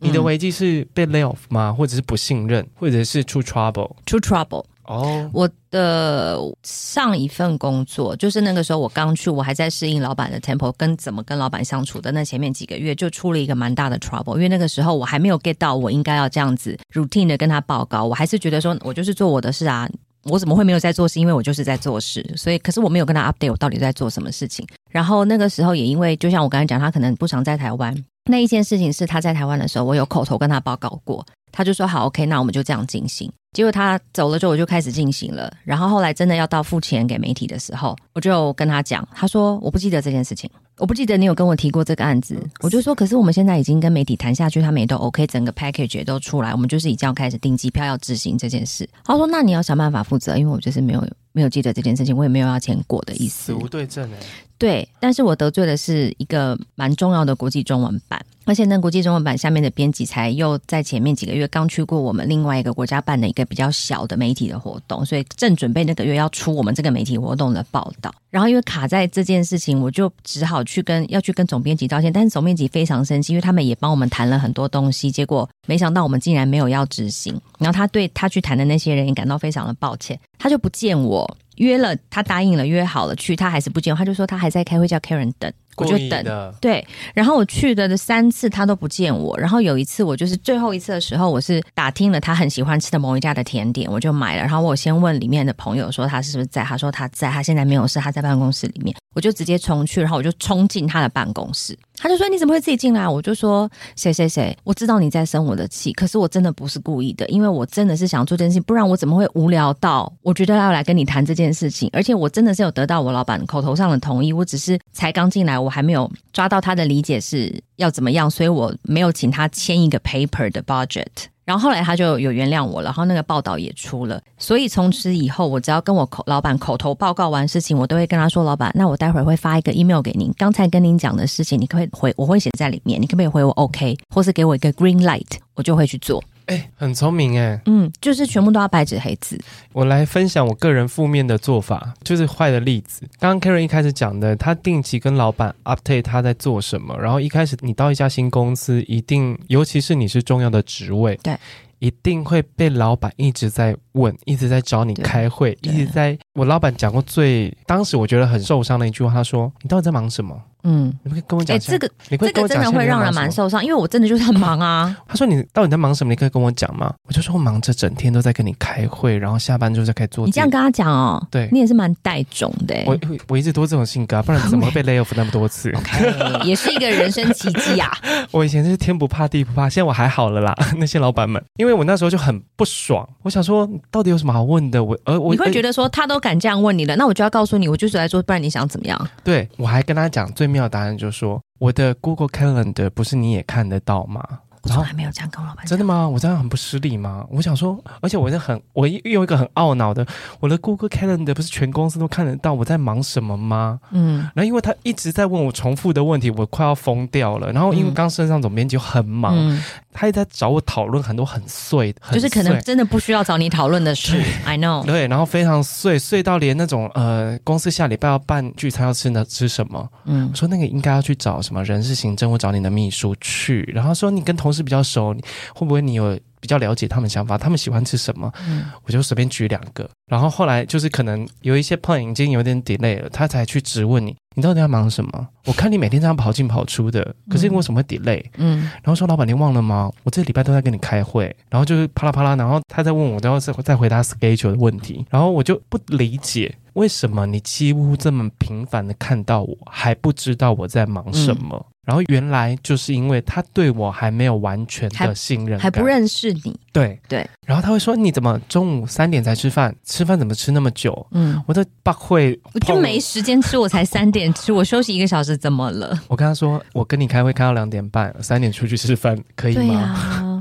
Speaker 1: 你的危机是被 lay off 吗？或者是不信任，或者是出 trouble？
Speaker 2: 出 trouble。
Speaker 1: 哦，oh.
Speaker 2: 我的上一份工作就是那个时候我刚去，我还在适应老板的 tempo，跟怎么跟老板相处的。那前面几个月就出了一个蛮大的 trouble，因为那个时候我还没有 get 到我应该要这样子 routine 的跟他报告，我还是觉得说我就是做我的事啊，我怎么会没有在做事？因为我就是在做事，所以可是我没有跟他 update 我到底在做什么事情。然后那个时候也因为就像我刚才讲，他可能不常在台湾，那一件事情是他在台湾的时候，我有口头跟他报告过，他就说好 OK，那我们就这样进行。结果他走了之后，我就开始进行了。然后后来真的要到付钱给媒体的时候，我就跟他讲，他说我不记得这件事情，我不记得你有跟我提过这个案子。我就说，可是我们现在已经跟媒体谈下去，他们也都 OK，整个 package 也都出来，我们就是已经要开始订机票要执行这件事。他说，那你要想办法负责，因为我就是没有没有记得这件事情，我也没有要钱过的意思。
Speaker 1: 死无对证哎。
Speaker 2: 对，但是我得罪的是一个蛮重要的国际中文版，而且那国际中文版下面的编辑才又在前面几个月刚去过我们另外一个国家办的一个比较小的媒体的活动，所以正准备那个月要出我们这个媒体活动的报道，然后因为卡在这件事情，我就只好去跟要去跟总编辑道歉，但是总编辑非常生气，因为他们也帮我们谈了很多东西，结果没想到我们竟然没有要执行，然后他对他去谈的那些人也感到非常的抱歉，他就不见我。约了，他答应了，约好了去，他还是不见，他就说他还在开会，叫 Karen 等，我就等。对，然后我去的三次他都不见我，然后有一次我就是最后一次的时候，我是打听了他很喜欢吃的某一家的甜点，我就买了。然后我先问里面的朋友说他是不是在，他说他在，他现在没有事，他在办公室里面。我就直接冲去，然后我就冲进他的办公室。他就说：“你怎么会自己进来？”我就说：“谁谁谁，我知道你在生我的气，可是我真的不是故意的，因为我真的是想做这件事情，不然我怎么会无聊到我觉得要来跟你谈这件事情？而且我真的是有得到我老板口头上的同意，我只是才刚进来，我还没有抓到他的理解是要怎么样，所以我没有请他签一个 paper 的 budget。”然后后来他就有原谅我了，然后那个报道也出了，所以从此以后，我只要跟我口老板口头报告完事情，我都会跟他说：“老板，那我待会儿会发一个 email 给您，刚才跟您讲的事情，你可不可以回？我会写在里面，你可不可以回我 OK，或是给我一个 green light，我就会去做。”
Speaker 1: 哎、欸，很聪明哎，
Speaker 2: 嗯，就是全部都要白纸黑字。
Speaker 1: 我来分享我个人负面的做法，就是坏的例子。刚刚 Karen 一开始讲的，他定期跟老板 update 他在做什么，然后一开始你到一家新公司，一定，尤其是你是重要的职位，
Speaker 2: 对。
Speaker 1: 一定会被老板一直在问，一直在找你开会，一直在。我老板讲过最当时我觉得很受伤的一句话，他说：“你到底在忙什么？”嗯，你可以跟我讲。哎，这个
Speaker 2: 这个真的会让人蛮受伤，因为我真的就是很忙啊。
Speaker 1: 他说：“你到底在忙什么？你可以跟我讲吗？”我就说：“我忙着整天都在跟你开会，然后下班之后再开始做。”
Speaker 2: 你这样跟他讲哦，
Speaker 1: 对，
Speaker 2: 你也是蛮带种的。
Speaker 1: 我我一直都这种性格，啊不然怎么会被 lay off 那么多次
Speaker 2: ？Okay, 也是一个人生奇迹啊！
Speaker 1: 我以前是天不怕地不怕，现在我还好了啦。那些老板们，因为我那时候就很不爽，我想说到底有什么好问的？我而我
Speaker 2: 你会觉得说他都敢这样问你了，那我就要告诉你，我就是来说，不然你想怎么样？
Speaker 1: 对，我还跟他讲最妙的答案，就是说。我的 Google Calendar 不是你也看得到吗？
Speaker 2: 我从来没有这样跟我老板讲。
Speaker 1: 真的吗？我这样很不失礼吗？我想说，而且我是很，我用一个很懊恼的，我的 Google Calendar 不是全公司都看得到我在忙什么吗？嗯，然后因为他一直在问我重复的问题，我快要疯掉了。然后因为刚升上总编辑很忙，嗯、他一直在找我讨论很多很碎，很碎，
Speaker 2: 就是可能真的不需要找你讨论的事。I know。
Speaker 1: 对，然后非常碎，碎到连那种呃，公司下礼拜要办聚餐要吃呢，吃什么？嗯，我说那个应该要去找什么人事行政，或找你的秘书去。然后说你跟同事比较熟，会不会你有比较了解他们想法？他们喜欢吃什么？嗯，我就随便举两个。然后后来就是可能有一些 plan 已经有点 delay 了，他才去质问你，你到底要忙什么？我看你每天这样跑进跑出的，可是为什么会 delay？嗯，然后说老板你忘了吗？我这礼拜都在跟你开会，然后就是啪啦啪啦，然后他在问我，然后再再回答 schedule 的问题，然后我就不理解为什么你几乎这么频繁的看到我还不知道我在忙什么。嗯然后原来就是因为他对我还没有完全的信任，
Speaker 2: 还不认识你。
Speaker 1: 对
Speaker 2: 对。
Speaker 1: 然后他会说：“你怎么中午三点才吃饭？吃饭怎么吃那么久？”嗯，我的爸会，
Speaker 2: 我就没时间吃，我才三点吃，我休息一个小时，怎么了？
Speaker 1: 我跟他说：“我跟你开会开到两点半，三点出去吃饭，可以吗？”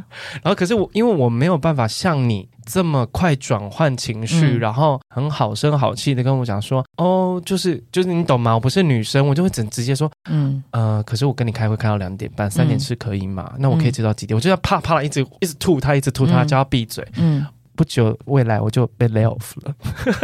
Speaker 1: 然后可是我因为我没有办法像你。这么快转换情绪，嗯、然后很好声好气的跟我讲说：“哦，就是就是你懂吗？我不是女生，我就会直直接说，嗯呃，可是我跟你开会开到两点半，三点吃可以吗？嗯、那我可以直到几点？嗯、我就要啪啪啦，一直一直吐他，一直吐他，叫他闭嘴。嗯”嗯不久未来我就被 lay off 了。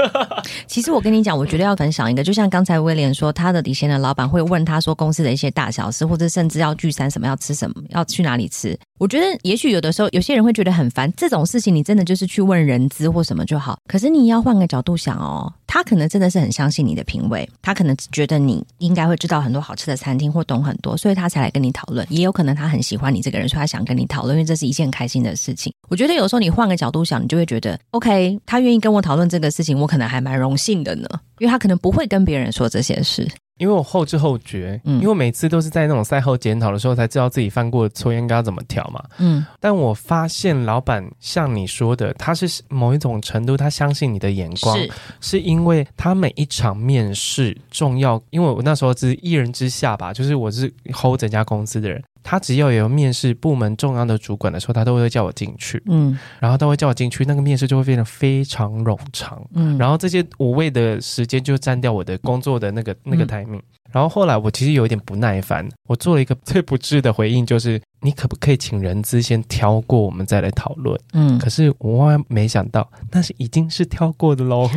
Speaker 2: 其实我跟你讲，我觉得要分享一个，就像刚才威廉说，他的底下的老板会问他说公司的一些大小事，或者甚至要聚餐什么，要吃什么，要去哪里吃。我觉得也许有的时候有些人会觉得很烦，这种事情你真的就是去问人资或什么就好。可是你要换个角度想哦，他可能真的是很相信你的品味，他可能觉得你应该会知道很多好吃的餐厅或懂很多，所以他才来跟你讨论。也有可能他很喜欢你这个人，所以他想跟你讨论，因为这是一件开心的事情。我觉得有时候你换个角度想，你就会觉得，OK，他愿意跟我讨论这个事情，我可能还蛮荣幸的呢，因为他可能不会跟别人说这些事。
Speaker 1: 因为我后知后觉，嗯，因为我每次都是在那种赛后检讨的时候才知道自己犯过的错应该要怎么调嘛，嗯，但我发现老板像你说的，他是某一种程度，他相信你的眼光，是，是因为他每一场面试重要，因为我那时候只是一人之下吧，就是我是 hold 整家公司的人。他只要有面试部门重要的主管的时候，他都会叫我进去，嗯，然后他会叫我进去，那个面试就会变得非常冗长，嗯，然后这些无谓的时间就占掉我的工作的那个那个 timing，嗯，然后后来我其实有一点不耐烦，我做了一个最不智的回应，就是你可不可以请人资先挑过，我们再来讨论，嗯，可是我万万没想到，那是已经是挑过的喽，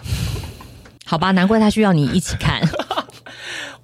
Speaker 2: 好吧，难怪他需要你一起看。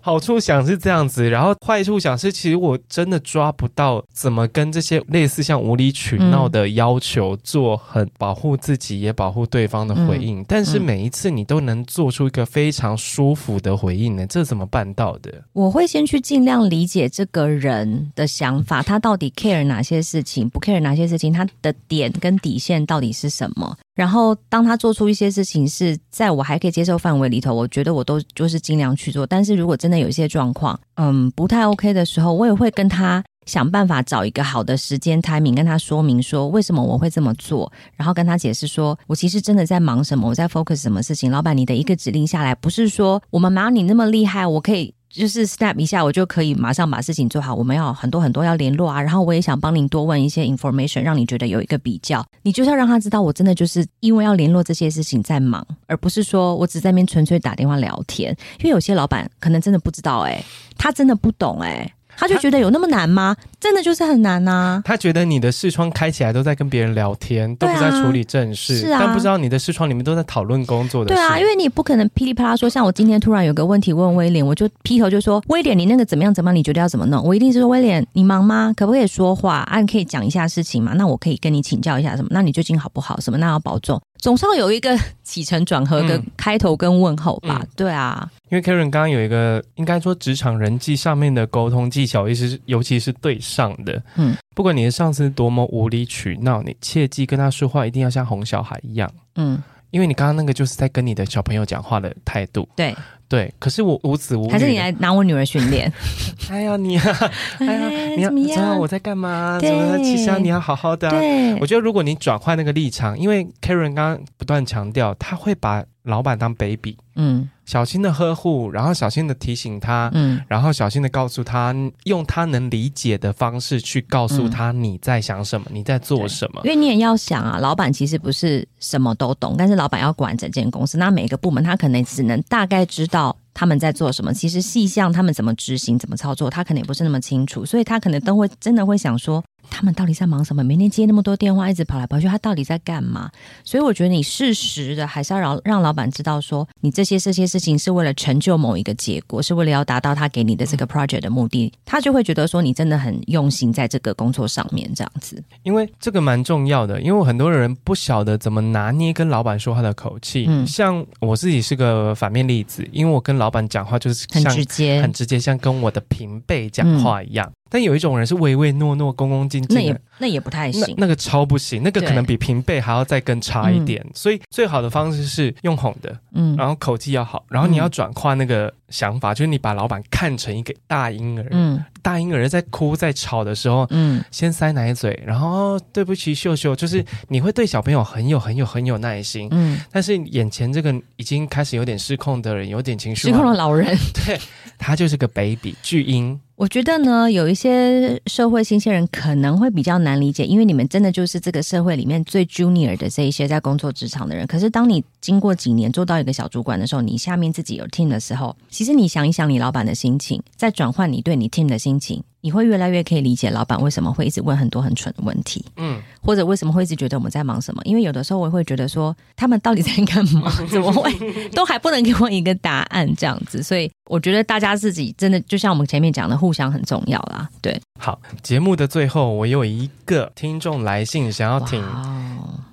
Speaker 1: 好处想是这样子，然后坏处想是，其实我真的抓不到怎么跟这些类似像无理取闹的要求做很保护自己也保护对方的回应。嗯、但是每一次你都能做出一个非常舒服的回应呢？这怎么办到的？
Speaker 2: 我会先去尽量理解这个人的想法，他到底 care 哪些事情，不 care 哪些事情，他的点跟底线到底是什么？然后，当他做出一些事情是在我还可以接受范围里头，我觉得我都就是尽量去做。但是如果真的有一些状况，嗯，不太 OK 的时候，我也会跟他想办法找一个好的时间 timing，跟他说明说为什么我会这么做，然后跟他解释说我其实真的在忙什么，我在 focus 什么事情。老板，你的一个指令下来，不是说我们没有你那么厉害，我可以。就是 snap 一下，我就可以马上把事情做好。我们要很多很多要联络啊，然后我也想帮您多问一些 information，让你觉得有一个比较。你就是要让他知道，我真的就是因为要联络这些事情在忙，而不是说我只在那边纯粹打电话聊天。因为有些老板可能真的不知道、欸，诶，他真的不懂、欸，诶。他就觉得有那么难吗？真的就是很难呐、啊。
Speaker 1: 他觉得你的视窗开起来都在跟别人聊天，都不在处理正事，是啊，但不知道你的视窗里面都在讨论工作的事。
Speaker 2: 对啊，因为你不可能噼里啪啦说，像我今天突然有个问题问威廉，我就劈头就说威廉，你那个怎么样怎么样？你觉得要怎么弄？我一定是说威廉，你忙吗？可不可以说话？啊，你可以讲一下事情嘛？那我可以跟你请教一下什么？那你最近好不好？什么？那要保重。总是要有一个起承转合的开头跟问候吧，嗯、对啊。
Speaker 1: 因为 Karen 刚刚有一个应该说职场人际上面的沟通技巧，意思是尤其是对上的，嗯，不管你的上司多么无理取闹，你切记跟他说话一定要像哄小孩一样，嗯，因为你刚刚那个就是在跟你的小朋友讲话的态度，
Speaker 2: 对。
Speaker 1: 对，可是我无子无女，
Speaker 2: 还是你来拿我女儿训练？
Speaker 1: 哎呀，你啊，哎呀，你要知道我在干嘛？怎么？其实你要好好的。对，我觉得如果你转换那个立场，因为 Karen 刚刚不断强调，他会把老板当 baby，
Speaker 2: 嗯，
Speaker 1: 小心的呵护，然后小心的提醒他，
Speaker 2: 嗯，
Speaker 1: 然后小心的告诉他，用他能理解的方式去告诉他你在想什么，嗯、你在做什么。
Speaker 2: 因为你也要想啊，老板其实不是什么都懂，但是老板要管整间公司，那每一个部门他可能只能大概知道他们在做什么，其实细项他们怎么执行、怎么操作，他可能也不是那么清楚，所以他可能都会真的会想说。他们到底在忙什么？每天接那么多电话，一直跑来跑去，他到底在干嘛？所以我觉得你适时的还是要让让老板知道说，说你这些这些事情是为了成就某一个结果，是为了要达到他给你的这个 project 的目的，他就会觉得说你真的很用心在这个工作上面这样子。
Speaker 1: 因为这个蛮重要的，因为很多人不晓得怎么拿捏跟老板说话的口气。嗯，像我自己是个反面例子，因为我跟老板讲话就是像
Speaker 2: 很直接，
Speaker 1: 很直接，像跟我的平辈讲话一样。嗯但有一种人是唯唯诺诺、恭恭敬敬的，
Speaker 2: 那也不太行，
Speaker 1: 那，那个超不行，那个可能比平辈还要再更差一点。所以最好的方式是用哄的，嗯，然后口气要好，然后你要转化那个想法，嗯、就是你把老板看成一个大婴儿，嗯，大婴儿在哭在吵的时候，嗯，先塞奶嘴，然后、哦、对不起秀秀，就是你会对小朋友很有很有很有耐心，嗯，但是眼前这个已经开始有点失控的人，有点情绪，
Speaker 2: 失控的老人，
Speaker 1: 对，他就是个 baby 巨婴。
Speaker 2: 我觉得呢，有一些社会新鲜人可能会比较难理解，因为你们真的就是这个社会里面最 junior 的这一些在工作职场的人。可是当你经过几年做到一个小主管的时候，你下面自己有 team 的时候，其实你想一想你老板的心情，再转换你对你 team 的心情。你会越来越可以理解老板为什么会一直问很多很蠢的问题，嗯，或者为什么会一直觉得我们在忙什么？因为有的时候我会觉得说，他们到底在干嘛？怎么会都还不能给我一个答案？这样子，所以我觉得大家自己真的就像我们前面讲的，互相很重要啦。对，
Speaker 1: 好，节目的最后，我有一个听众来信，想要听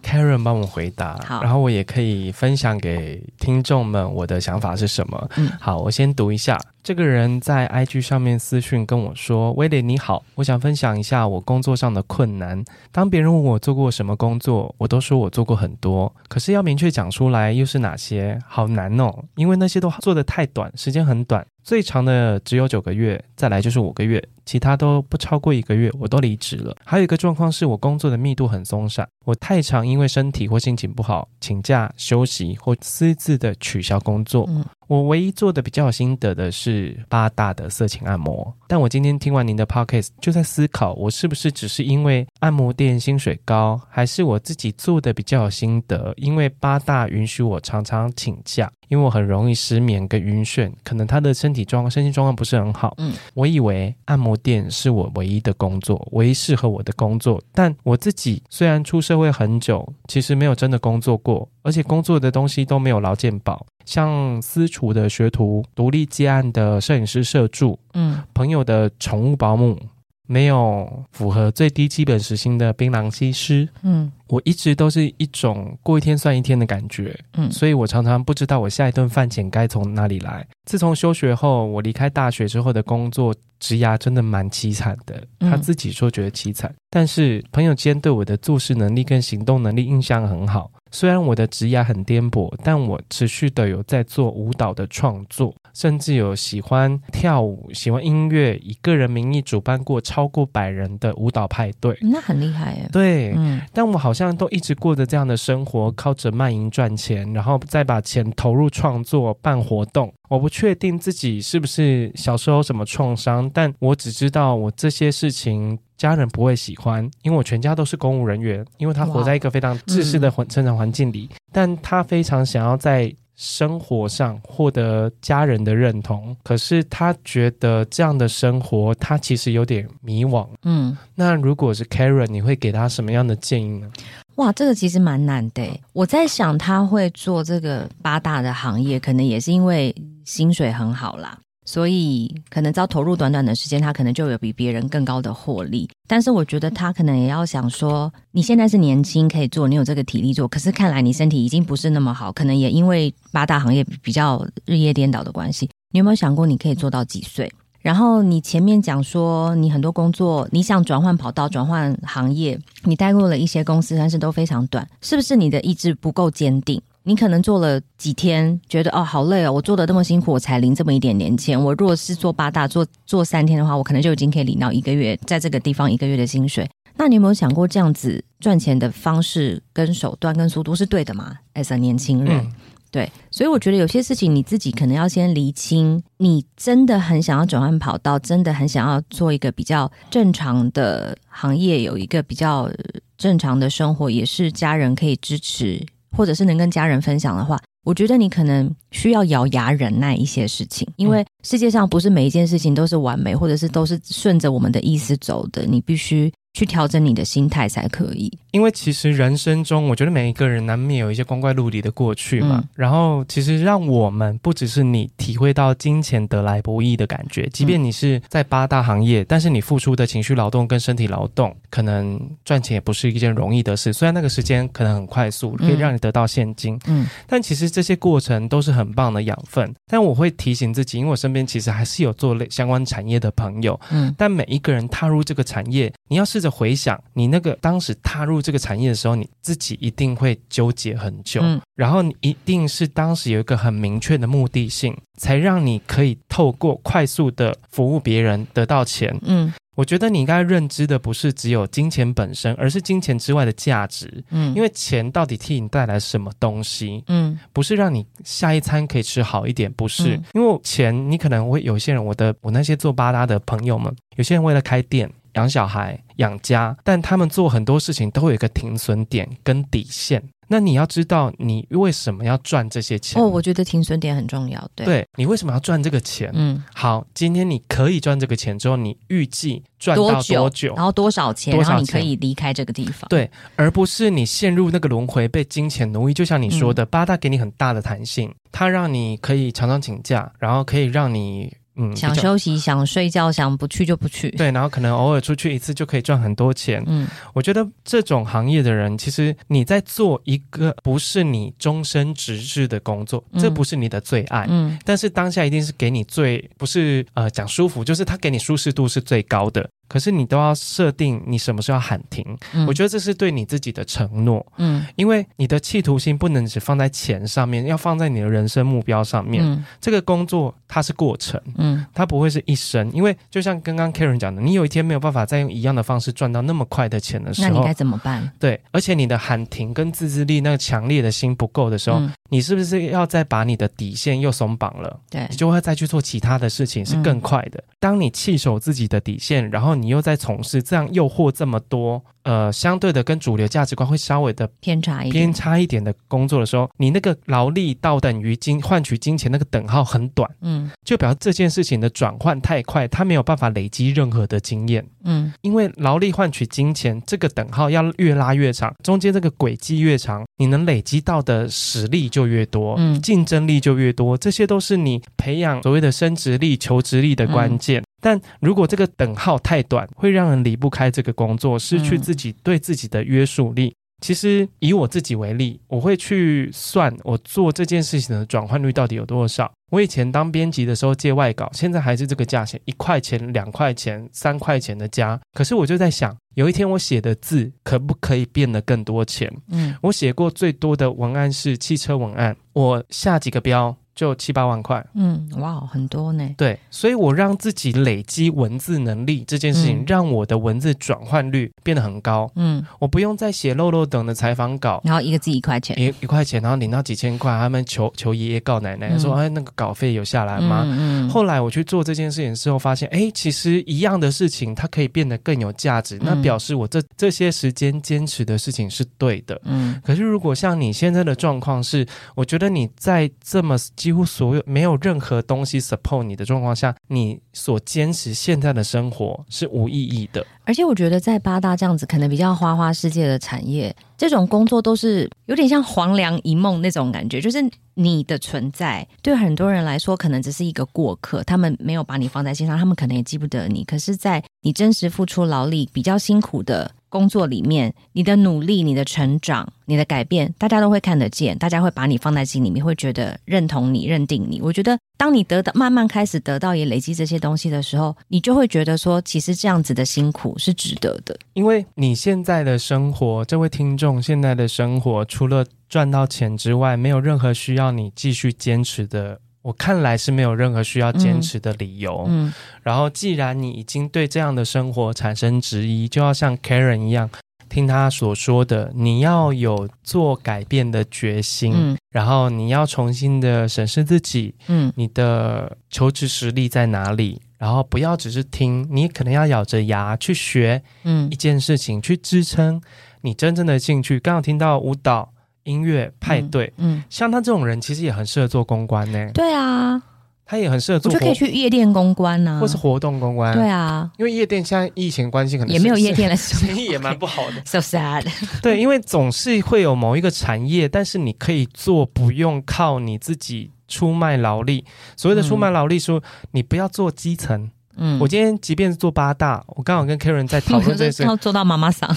Speaker 1: Karen 帮我回答，然后我也可以分享给听众们我的想法是什么。嗯，好，我先读一下。这个人在 IG 上面私讯跟我说：“威廉你好，我想分享一下我工作上的困难。当别人问我做过什么工作，我都说我做过很多，可是要明确讲出来又是哪些，好难哦，因为那些都做的太短，时间很短。”最长的只有九个月，再来就是五个月，其他都不超过一个月，我都离职了。还有一个状况是我工作的密度很松散，我太常因为身体或心情不好请假休息或私自的取消工作。我唯一做的比较有心得的是八大的色情按摩。但我今天听完您的 podcast，就在思考，我是不是只是因为按摩店薪水高，还是我自己做的比较有心得？因为八大允许我常常请假。因为我很容易失眠跟晕眩，可能他的身体状况、身心状况不是很好。嗯，我以为按摩店是我唯一的工作，唯一适合我的工作。但我自己虽然出社会很久，其实没有真的工作过，而且工作的东西都没有劳健保，像私厨的学徒、独立接案的摄影师、社助，嗯，朋友的宠物保姆。没有符合最低基本时薪的槟榔西施，嗯，我一直都是一种过一天算一天的感觉，嗯，所以我常常不知道我下一顿饭钱该从哪里来。自从休学后，我离开大学之后的工作职涯真的蛮凄惨的，他自己说觉得凄惨，但是朋友间对我的做事能力跟行动能力印象很好。虽然我的职涯很颠簸，但我持续的有在做舞蹈的创作，甚至有喜欢跳舞、喜欢音乐，以个人名义主办过超过百人的舞蹈派对。
Speaker 2: 那很厉害耶。
Speaker 1: 对，嗯，但我好像都一直过着这样的生活，靠着卖淫赚钱，然后再把钱投入创作、办活动。我不确定自己是不是小时候有什么创伤，但我只知道我这些事情。家人不会喜欢，因为我全家都是公务人员，因为他活在一个非常自私的环成长环境里，嗯，但他非常想要在生活上获得家人的认同，可是他觉得这样的生活他其实有点迷惘。嗯，那如果是 Karen，你会给他什么样的建议呢？
Speaker 2: 哇，这个其实蛮难的。我在想他会做这个八大的行业，可能也是因为薪水很好啦。所以，可能只要投入短短的时间，他可能就有比别人更高的获利。但是，我觉得他可能也要想说，你现在是年轻可以做，你有这个体力做。可是，看来你身体已经不是那么好，可能也因为八大行业比较日夜颠倒的关系。你有没有想过，你可以做到几岁？然后，你前面讲说，你很多工作，你想转换跑道、转换行业，你待过了一些公司，但是都非常短，是不是你的意志不够坚定？你可能做了几天，觉得哦好累哦，我做的那么辛苦，我才领这么一点点钱。我如果是做八大做做三天的话，我可能就已经可以领到一个月在这个地方一个月的薪水。那你有没有想过这样子赚钱的方式跟手段跟速度是对的吗？As a 年轻人，嗯，对，所以我觉得有些事情你自己可能要先厘清，你真的很想要转换跑道，真的很想要做一个比较正常的行业，有一个比较正常的生活，也是家人可以支持，或者是能跟家人分享的话，我觉得你可能需要咬牙忍耐一些事情，因为世界上不是每一件事情都是完美，或者是都是顺着我们的意思走的，你必须。去调整你的心态才可以，
Speaker 1: 因为其实人生中，我觉得每一个人难免有一些光怪陆离的过去嘛。嗯、然后，其实让我们不只是你体会到金钱得来不易的感觉，即便你是在八大行业，但是你付出的情绪劳动跟身体劳动，可能赚钱也不是一件容易的事。虽然那个时间可能很快速，可以让你得到现金，嗯，但其实这些过程都是很棒的养分。但我会提醒自己，因为我身边其实还是有做类相关产业的朋友，嗯，但每一个人踏入这个产业，你要是。回想你那个当时踏入这个产业的时候，你自己一定会纠结很久，嗯，然后你一定是当时有一个很明确的目的性，才让你可以透过快速的服务别人得到钱。嗯，我觉得你应该认知的不是只有金钱本身，而是金钱之外的价值。嗯，因为钱到底替你带来什么东西？嗯，不是让你下一餐可以吃好一点，不是，嗯，因为钱你可能会有些人，我的我那些做八大的朋友们，有些人为了开店。养小孩、养家，但他们做很多事情都会有一个停损点跟底线。那你要知道，你为什么要赚这些钱？
Speaker 2: 哦，我觉得停损点很重要。对，
Speaker 1: 对你为什么要赚这个钱？嗯，好，今天你可以赚这个钱之后，你预计赚到多久？
Speaker 2: 然后多少钱？多少钱？然后你可以离开这个地方？
Speaker 1: 对，而不是你陷入那个轮回，被金钱奴役。就像你说的，嗯、八大给你很大的弹性，它让你可以常常请假，然后可以让你。嗯，
Speaker 2: 想休息、想睡觉、想不去就不去。
Speaker 1: 对，然后可能偶尔出去一次就可以赚很多钱。嗯，我觉得这种行业的人，其实你在做一个不是你终身职志的工作，这不是你的最爱。嗯，但是当下一定是给你最不是呃讲舒服，就是他给你舒适度是最高的。可是你都要设定你什么时候要喊停，嗯，我觉得这是对你自己的承诺，嗯，因为你的企图心不能只放在钱上面，要放在你的人生目标上面。嗯，这个工作它是过程，嗯，它不会是一生，因为就像刚刚 Karen 讲的，你有一天没有办法再用一样的方式赚到那么快的钱的时候，
Speaker 2: 那你该怎么办？
Speaker 1: 对，而且你的喊停跟自制力那个强烈的心不够的时候，嗯，你是不是要再把你的底线又松绑了？对，你就会再去做其他的事情，是更快的。嗯，当你弃守自己的底线，然后你你又在从事这样诱惑这么多，呃，相对的跟主流价值观会稍微的
Speaker 2: 偏差一点。
Speaker 1: 偏差一点的工作的时候，你那个劳力到等于金换取金钱那个等号很短，嗯，就表示这件事情的转换太快，他没有办法累积任何的经验，嗯，因为劳力换取金钱这个等号要越拉越长，中间这个轨迹越长，你能累积到的实力就越多，嗯，竞争力就越多，这些都是你培养所谓的升职力、求职力的关键。嗯但如果这个等号太短，会让人离不开这个工作，失去自己对自己的约束力。嗯、其实以我自己为例，我会去算我做这件事情的转换率到底有多少。我以前当编辑的时候借外稿，现在还是这个价钱，一块钱、两块钱、三块钱的加。可是我就在想，有一天我写的字可不可以变得更多钱？嗯，我写过最多的文案是汽车文案，我下几个标。就七八万块，
Speaker 2: 嗯，哇，很多呢。
Speaker 1: 对，所以我让自己累积文字能力这件事情，嗯、让我的文字转换率变得很高。嗯，我不用再写漏漏等的采访稿，
Speaker 2: 然后一个字一块钱，
Speaker 1: 一一块钱，然后领到几千块，他们求求爷爷告奶奶、嗯、说，哎，那个稿费有下来吗？嗯，嗯后来我去做这件事情之后，发现，哎，其实一样的事情，它可以变得更有价值。那表示我这这些时间坚持的事情是对的。嗯，可是如果像你现在的状况是，我觉得你在这么。几乎所有没有任何东西 support 你的状况下，你所坚持现在的生活是无意义的。
Speaker 2: 而且我觉得在八大这样子可能比较花花世界的产业，这种工作都是有点像黄粱一梦那种感觉，就是你的存在对很多人来说可能只是一个过客，他们没有把你放在心上，他们可能也记不得你。可是，在你真实付出劳力、比较辛苦的。工作里面，你的努力、你的成长、你的改变，大家都会看得见，大家会把你放在心里面，会觉得认同你、认定你。我觉得，当你得到慢慢开始得到也累积这些东西的时候，你就会觉得说，其实这样子的辛苦是值得的。
Speaker 1: 因为你现在的生活，这位听众现在的生活，除了赚到钱之外，没有任何需要你继续坚持的。我看来是没有任何需要坚持的理由。嗯，嗯，然后既然你已经对这样的生活产生质疑，就要像 Karen 一样，听他所说的，你要有做改变的决心，
Speaker 2: 嗯，
Speaker 1: 然后你要重新的审视自己，
Speaker 2: 嗯，
Speaker 1: 你的求职实力在哪里？然后不要只是听，你可能要咬着牙去学，
Speaker 2: 嗯
Speaker 1: 一件事情去支撑你真正的兴趣。刚刚听到舞蹈、音乐、派对，
Speaker 2: 嗯，嗯
Speaker 1: 像他这种人其实也很适合做公关呢。
Speaker 2: 对啊，
Speaker 1: 他也很适合做，
Speaker 2: 我就可以去夜店公关呢、啊，
Speaker 1: 或是活动公关。
Speaker 2: 对啊，
Speaker 1: 因为夜店现在疫情关系，可能
Speaker 2: 也没有夜店了，
Speaker 1: 生 意也蛮不好的。
Speaker 2: So sad。
Speaker 1: 对，因为总是会有某一个产业，但是你可以做，不用靠你自己出卖劳力。所谓的出卖劳力，说、嗯、你不要做基层。嗯，我今天即便是做八大，我刚好跟 Karen 在讨论这件事，
Speaker 2: 要做到妈妈桑。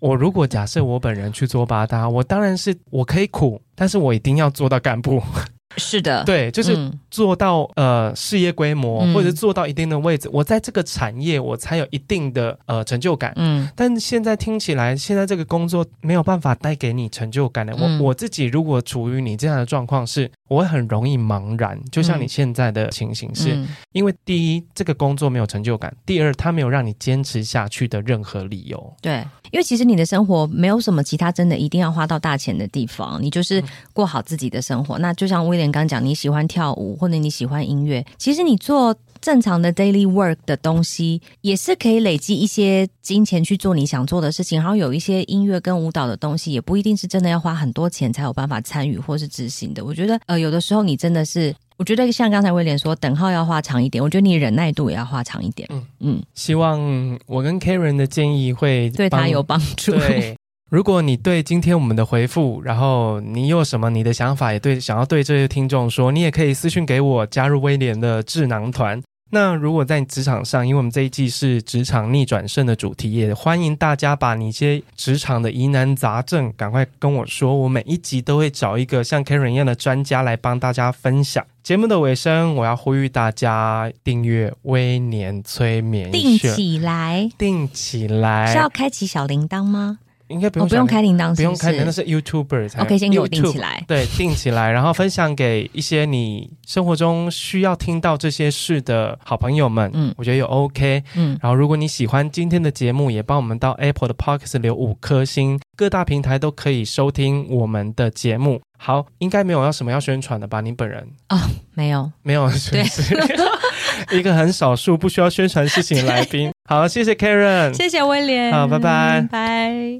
Speaker 1: 我如果假设我本人去做八大，我当然是我可以苦，但是我一定要做到干部。
Speaker 2: 是的，
Speaker 1: 对，就是做到、嗯、呃事业规模，或者是做到一定的位置，嗯、我在这个产业我才有一定的呃成就感。嗯，但现在听起来，现在这个工作没有办法带给你成就感的。嗯、我我自己如果处于你这样的状况，是我会很容易茫然。就像你现在的情形是，因为第一，这个工作没有成就感；第二，它没有让你坚持下去的任何理由。
Speaker 2: 对，因为其实你的生活没有什么其他真的一定要花到大钱的地方，你就是过好自己的生活。嗯、那就像威廉刚讲，你喜欢。跳舞或者你喜欢音乐，其实你做正常的 daily work 的东西，也是可以累积一些金钱去做你想做的事情。然后有一些音乐跟舞蹈的东西，也不一定是真的要花很多钱才有办法参与或是执行的。我觉得，呃，有的时候你真的是，我觉得像刚才威廉说，等号要画长一点，我觉得你忍耐度也要画长一点。嗯嗯，
Speaker 1: 希望我跟 Karen 的建议会
Speaker 2: 对他有帮助。
Speaker 1: 对。如果你对今天我们的回复，然后你有什么你的想法，也对想要对这些听众说，你也可以私信给我，加入威廉的智囊团。那如果在职场上，因为我们这一季是职场逆转胜的主题，也欢迎大家把你一些职场的疑难杂症赶快跟我说，我每一集都会找一个像 Karen 一样的专家来帮大家分享。节目的尾声，我要呼吁大家订阅威廉催眠，
Speaker 2: 定起来，
Speaker 1: 定起来，
Speaker 2: 是要开启小铃铛吗？
Speaker 1: 应该不用，
Speaker 2: 哦，不用开铃铛，
Speaker 1: 不用开铃铛，那是 YouTuber 才
Speaker 2: OK，先给我定起来，
Speaker 1: 对，定起来，然后分享给一些你生活中需要听到这些事的好朋友们。嗯，我觉得有 OK。嗯，然后如果你喜欢今天的节目，也帮我们到 Apple 的 Podcast 留五颗星，各大平台都可以收听我们的节目。好，应该没有要什么要宣传的吧？你本人
Speaker 2: 啊，哦，没有，
Speaker 1: 没有，对，一个很少数不需要宣传事情的来宾。好，谢谢 Karen，
Speaker 2: 谢谢威廉，
Speaker 1: 好，拜拜，
Speaker 2: 拜。